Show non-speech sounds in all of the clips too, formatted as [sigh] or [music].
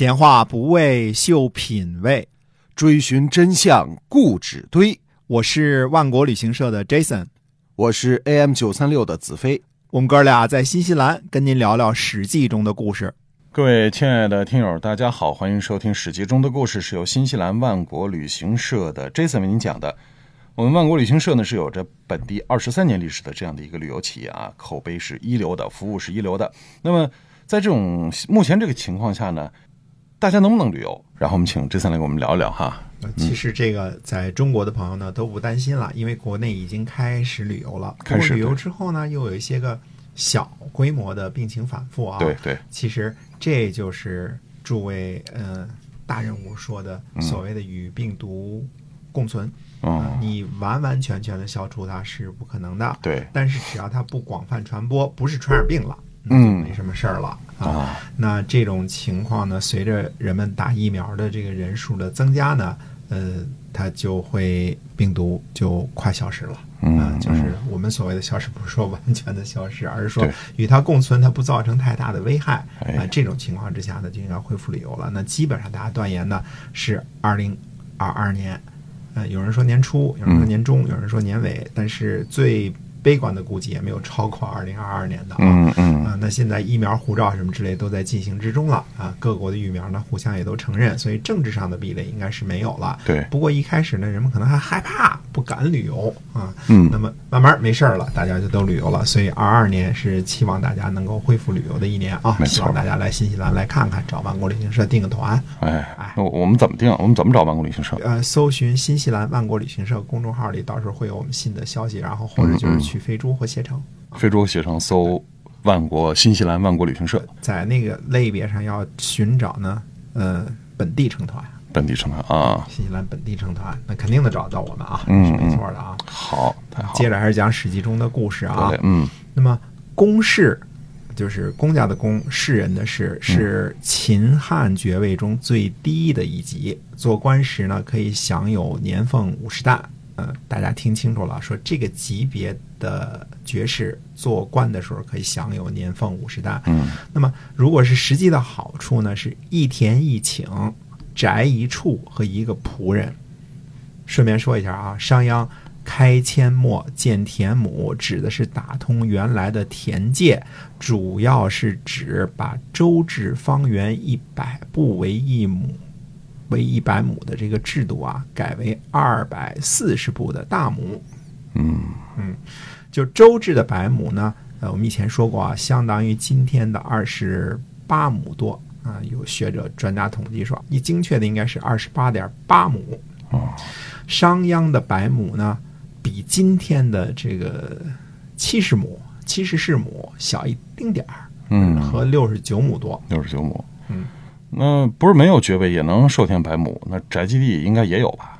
闲话不为秀品味，追寻真相固执堆。我是万国旅行社的 Jason，我是 AM 九三六的子飞。我们哥俩在新西兰跟您聊聊《史记》中的故事。各位亲爱的听友，大家好，欢迎收听《史记》中的故事，是由新西兰万国旅行社的 Jason 为您讲的。我们万国旅行社呢是有着本地二十三年历史的这样的一个旅游企业啊，口碑是一流的，服务是一流的。那么在这种目前这个情况下呢，大家能不能旅游？然后我们请 Jason 来跟我们聊一聊哈。其实这个在中国的朋友呢都不担心了，因为国内已经开始旅游了。开始旅游之后呢，又有一些个小规模的病情反复啊。对对，其实这就是诸位呃大人物说的所谓的与病毒共存。嗯，你完完全全的消除它是不可能的。对，但是只要它不广泛传播，不是传染病了，嗯没什么事儿了啊。那这种情况呢，随着人们打疫苗的这个人数的增加呢，呃，它就会病毒就快消失了。嗯啊就是我们所谓的消失，不是说完全的消失，而是说与它共存，它不造成太大的危害。哎啊，这种情况之下呢，就应该恢复旅游了。那基本上大家断言呢是二零二二年，呃，有人说年初，有人说年中，有人说年尾，但是最悲观的估计也没有超过二零二二年的啊。嗯嗯啊，那现在疫苗护照什么之类都在进行之中了啊，各国的疫苗呢互相也都承认，所以政治上的壁垒应该是没有了。对不过一开始呢，人们可能还害怕，不敢旅游啊。嗯那么慢慢没事儿了，大家就都旅游了。所以二二年是期望大家能够恢复旅游的一年啊，希望大家来新西兰来看看，找万国旅行社订个团。哎哎，那我们怎么定？我们怎么找万国旅行社？呃，搜寻新西兰万国旅行社公众号里，到时候会有我们新的消息，然后或者就是去飞猪或携程。非洲携程搜万国新西兰万国旅行社在那个类别上要寻找呢，呃，本地成团，本地成团啊。新西兰本地成团，那肯定能找到我们啊，嗯是没错的啊。好，太好。接着还是讲《史记》中的故事啊。嗯那么公士就是公家的公，士人的士，是秦汉爵位中最低的一级。做官时呢，可以享有年俸五十担。呃，大家听清楚了，说这个级别的爵士做官的时候可以享有年俸五十担。嗯那么，如果是实际的好处呢，是一田一顷，宅一处和一个仆人。顺便说一下啊，商鞅开阡陌建田亩，指的是打通原来的田界，主要是指把周制方圆一百步为一亩。为一百亩的这个制度啊，改为二百四十步的大亩。嗯嗯就周制的百亩呢，呃，我们以前说过啊，相当于今天的二十八亩多啊。有学者专家统计说，一精确的应该是二十八点八亩。哦，商鞅的百亩呢，比今天的这个七十亩、七十四亩小一丁点儿，嗯，和六十九亩多。六十九亩。嗯，那不是没有爵位也能授田百亩，那宅基地应该也有吧？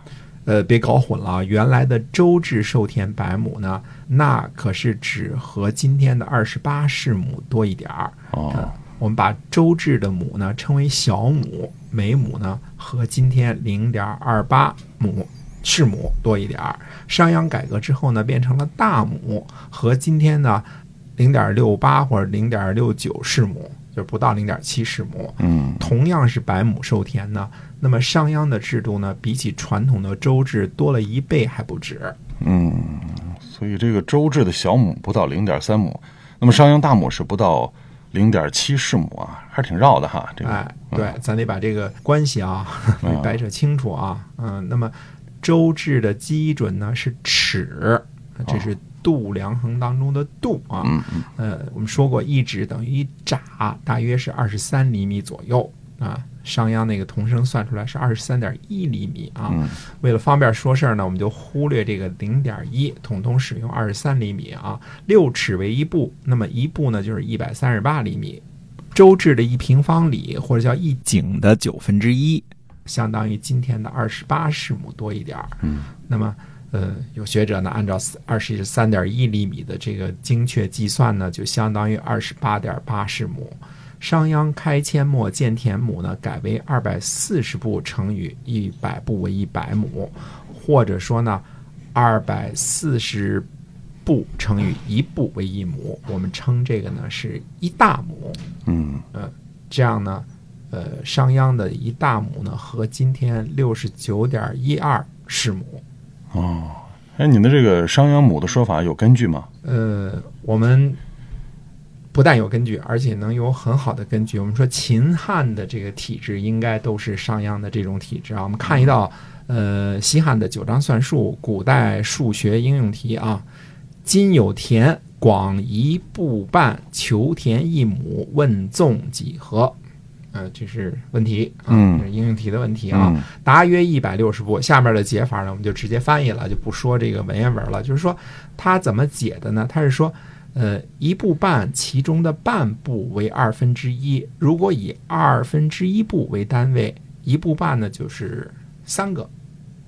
呃，别搞混了啊！原来的周制授田百亩呢，那可是只和今天的二十八世亩多一点儿。哦，我们把周至的亩呢称为小亩，每亩呢和今天零点二八亩是亩多一点儿。商鞅改革之后呢，变成了大亩，和今天呢零点六八或者零点六九是亩，就不到零点七是亩。嗯同样是百亩授田呢，那么商鞅的制度呢，比起传统的周制多了一倍还不止。嗯，所以这个周制的小亩不到零点三亩，那么商鞅大亩是不到零点七世亩啊，还是挺绕的哈。这个，哎，对，咱得把这个关系啊给 [laughs] 掰扯清楚啊。嗯，那么周制的基准呢是尺，这是度量衡当中的度啊。嗯嗯呃，我们说过，一指等于一拃，大约是二十三厘米左右啊。商鞅那个同声算出来是二十三点一厘米啊。嗯为了方便说事儿呢，我们就忽略这个零点一，统统使用二十三厘米啊。六尺为一步，那么一步呢就是一百三十八厘米。周制的一平方里，或者叫一井的九分之一，相当于今天的二十八世亩多一点儿。嗯，那么，呃，有学者呢按照二十三点一厘米的这个精确计算呢，就相当于二十八点八世亩。商鞅开阡陌建田亩呢，改为二百四十步乘以一百步为一百亩，或者说呢，二百四十步乘以一步为一亩，我们称这个呢是一大亩。嗯呃这样呢，呃，商鞅的一大亩呢，和今天六十九点一二是亩。哦，哎，你的这个商鞅亩的说法有根据吗？呃，我们不但有根据，而且能有很好的根据。我们说秦汉的这个体制应该都是商鞅的这种体制啊。我们看一道，呃，西汉的九章算术，古代数学应用题啊。今有田，广一步半，求田一亩，问纵几何？呃，这是问题啊，嗯这是应用题的问题啊。嗯答约一百六十步。下面的解法呢，我们就直接翻译了，就不说这个文言文了。就是说，他怎么解的呢？他是说，呃，一步半，其中的半步为二分之一。如果以二分之一步为单位，一步半呢就是三个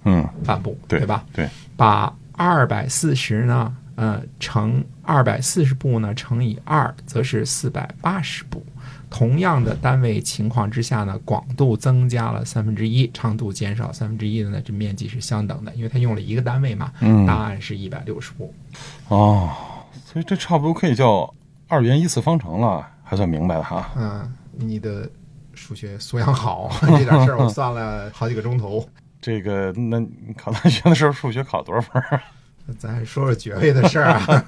嗯，半步，对吧？对，把二百四十呢，呃，乘二百四十步呢乘以二，则是四百八十步。同样的单位情况之下呢，广度增加了三分之一，长度减少三分之一的呢，这面积是相等的，因为它用了一个单位嘛。嗯答案是一百六十步。哦，所以这差不多可以叫二元一次方程了，还算明白了哈。嗯，你的数学素养好，[laughs] 这点事儿我算了好几个钟头。[laughs] 这个，那你考大学的时候数学考多少分儿？[laughs] 咱说说爵位的事儿啊。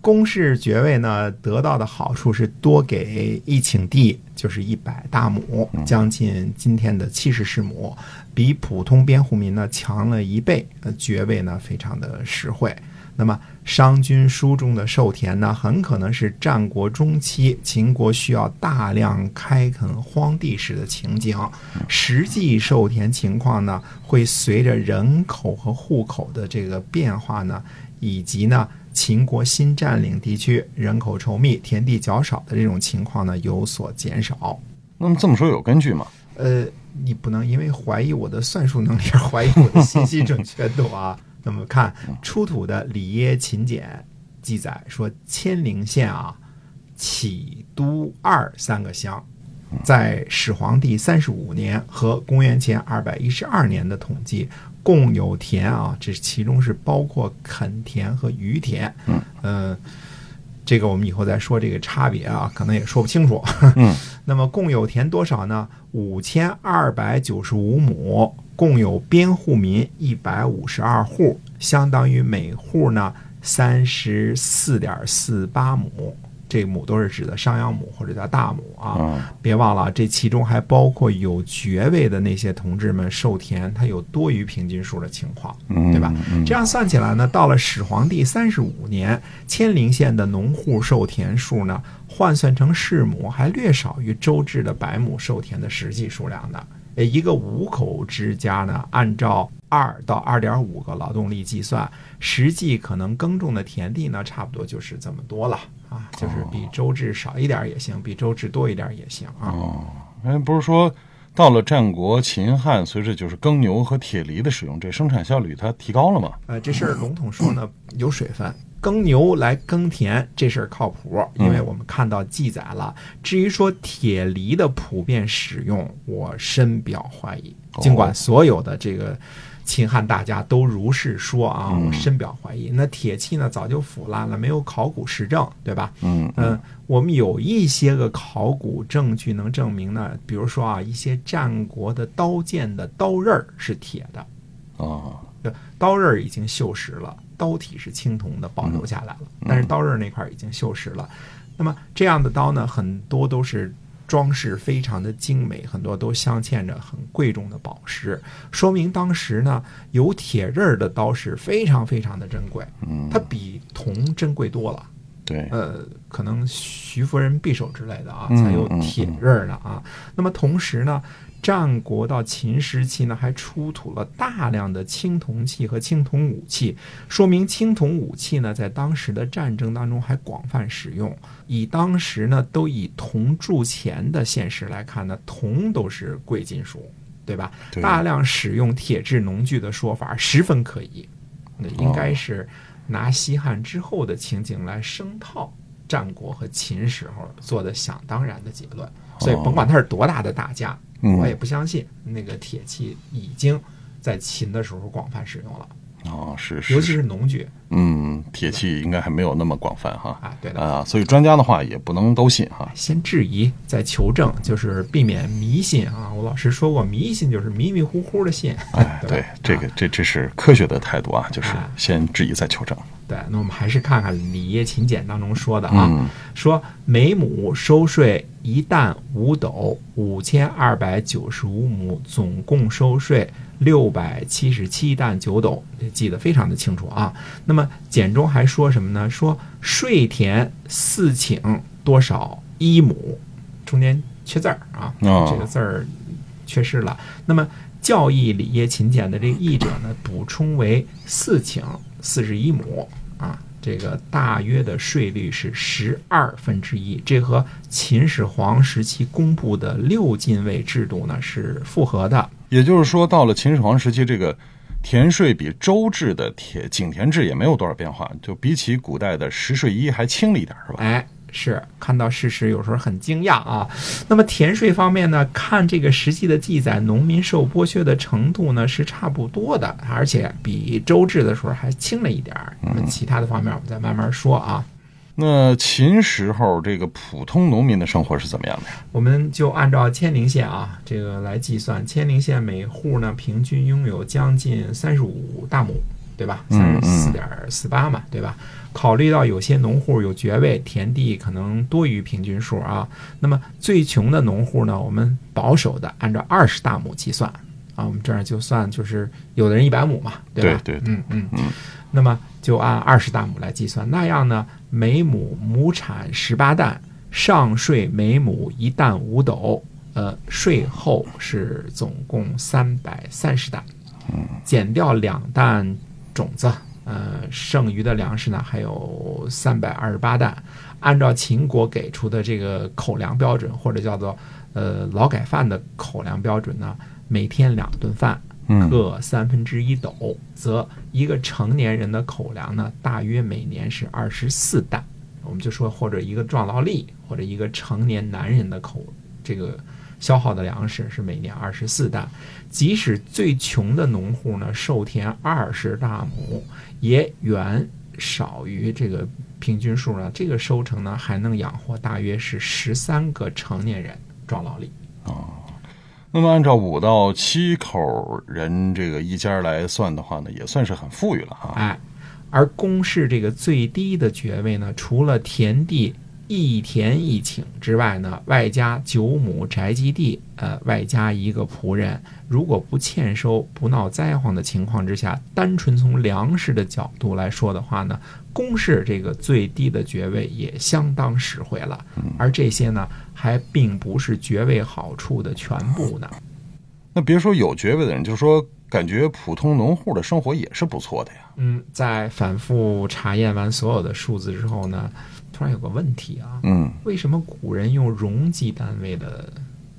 公式爵位呢，得到的好处是多给一顷地，就是一百大亩，将近今天的七十世亩，比普通边户民呢强了一倍。呃，爵位呢非常的实惠。那么商君书中的授田呢，很可能是战国中期秦国需要大量开垦荒地时的情景。实际授田情况呢，会随着人口和户口的这个变化呢，以及呢秦国新占领地区人口稠密、田地较少的这种情况呢有所减少。那么这么说有根据吗？呃，你不能因为怀疑我的算术能力而怀疑我的信息准确度啊。那么看出土的里耶秦简记载说，千陵县啊，启都二三个乡，在始皇帝三十五年和公元前二百一十二年的统计，共有田啊，这其中是包括垦田和渔田。嗯，呃，这个我们以后再说这个差别啊，可能也说不清楚。嗯，[laughs] 那么共有田多少呢？五千二百九十五亩，共有编户民一百五十二户，相当于每户呢三十四点四八亩。这个亩都是指的商鞅亩或者叫大亩啊。嗯别忘了，这其中还包括有爵位的那些同志们授田，他有多于平均数的情况。嗯，对吧嗯这样算起来呢，到了始皇帝三十五年，千陵县的农户授田数呢，换算成世亩，还略少于周至的百亩授田的实际数量的。呃，一个五口之家呢，按照二到二点五个劳动力计算，实际可能耕种的田地呢，差不多就是这么多了啊，就是比周至少一点也行，比周至多一点也行啊。哦，哎，不是说到了战国、秦汉，随着就是耕牛和铁犁的使用，这生产效率它提高了吗？呃，这事儿笼统说呢，有水分。耕牛来耕田这事儿靠谱，因为我们看到记载了。至于说铁犁的普遍使用，我深表怀疑。尽管所有的这个秦汉大家都如是说啊，我深表怀疑。那铁器呢，早就腐烂了，没有考古实证，对吧？嗯嗯，我们有一些个考古证据能证明呢，比如说啊，一些战国的刀剑的刀刃儿是铁的，啊，对，刀刃儿已经锈蚀了，刀体是青铜的，保留下来了，但是刀刃那块儿已经锈蚀了。那么这样的刀呢，很多都是装饰非常的精美，很多都镶嵌着很贵重的宝石，说明当时呢有铁刃的刀是非常非常的珍贵，嗯，它比铜珍贵多了。对，呃，可能徐夫人匕首之类的啊，嗯才有铁刃的啊。那么同时呢，战国到秦时期呢，还出土了大量的青铜器和青铜武器，说明青铜武器呢，在当时的战争当中还广泛使用。以当时呢，都以铜铸钱的现实来看呢，铜都是贵金属，对吧？对大量使用铁制农具的说法十分可疑，那应该是拿西汉之后的情景来生套战国和秦时候做的想当然的结论。所以甭管他是多大的大家，嗯我也不相信那个铁器已经在秦的时候广泛使用了，哦，是是，尤其是。农具。嗯嗯，铁器应该还没有那么广泛哈。啊，对的。啊，所以专家的话也不能都信哈。先质疑，再求证，就是避免迷信啊。我老师说过，迷信就是迷迷糊糊的信。哎，对对，这个这这是科学的态度啊，就是哎先质疑再求证。对，那我们还是看看《礼业勤俭》当中说的啊，嗯说每亩收税一担五斗，五千二百九十五亩，总共收税六百七十七担九斗，记得非常的清楚啊。那么简中还说什么呢？说税田四顷多少一亩，中间缺字儿啊，哦这个字儿缺失了。那么教义礼业勤俭的这个译者呢，补充为四顷四十一亩啊，这个大约的税率是十二分之一，这和秦始皇时期公布的六进位制度呢是符合的。也就是说，到了秦始皇时期，这个田税比周制的田井田制也没有多少变化，就比起古代的十税一还轻了一点，是吧？哎，是看到事实有时候很惊讶啊。那么田税方面呢，看这个实际的记载，农民受剥削的程度呢是差不多的，而且比周制的时候还轻了一点儿。那么其他的方面我们再慢慢说啊。那秦时候这个普通农民的生活是怎么样的呀？我们就按照千陵县啊这个来计算，千陵县每户呢平均拥有将近三十五大亩，对吧？三十四点四八嘛，对吧？考虑到有些农户有爵位，田地可能多于平均数啊，那么最穷的农户呢，我们保守的按照二十大亩计算啊，我们这儿就算就是有的人一百亩嘛，对吧？对对嗯嗯嗯那么就按二十大亩来计算，那样呢，每亩亩产十八担，上税每亩一担五斗，呃，税后是总共三百三十担，减掉两担种子，呃，剩余的粮食呢还有三百二十八担。按照秦国给出的这个口粮标准，或者叫做呃劳改犯的口粮标准呢，每天两顿饭，嗯各三分之一斗，则一个成年人的口粮呢，大约每年是二十四担。我们就说，或者一个壮劳力，或者一个成年男人的口这个消耗的粮食是每年二十四担。即使最穷的农户呢，授田二十大亩，也远少于这个平均数呢。这个收成呢，还能养活大约是十三个成年人壮劳力。那么按照五到七口人这个一家来算的话呢，也算是很富裕了哈。哎，而公室这个最低的爵位呢，除了田地一田一顷之外呢，外加九亩宅基地，呃，外加一个仆人。如果不欠收、不闹灾荒的情况之下，单纯从粮食的角度来说的话呢，公室这个最低的爵位也相当实惠了。而这些呢，还并不是爵位好处的全部呢。那别说有爵位的人，就说感觉普通农户的生活也是不错的呀。嗯，在反复查验完所有的数字之后呢，突然有个问题啊，嗯，为什么古人用容积单位的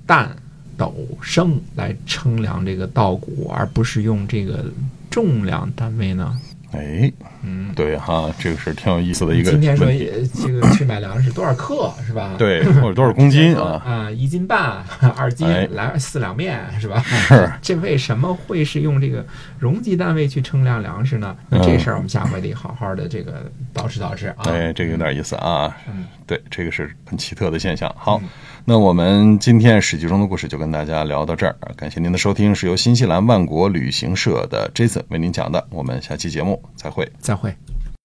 担、斗、升来称量这个稻谷，而不是用这个重量单位呢？哎，嗯，对哈，这个是挺有意思的一个今天说问题。呃这个去买粮食多少克是吧？对，或者多少公斤啊？啊，[laughs] 一斤半、[laughs] 二斤哎，来四两面是吧？是，[laughs] 这为什么会是用这个容积单位去称量粮食呢？那这事儿我们下回得好好的这个捯饬捯饬啊。哎，这个有点意思啊。嗯对，这个是很奇特的现象。好，那我们今天史记中的故事就跟大家聊到这儿，感谢您的收听，是由新西兰万国旅行社的 Jason 为您讲的。我们下期节目再会。会。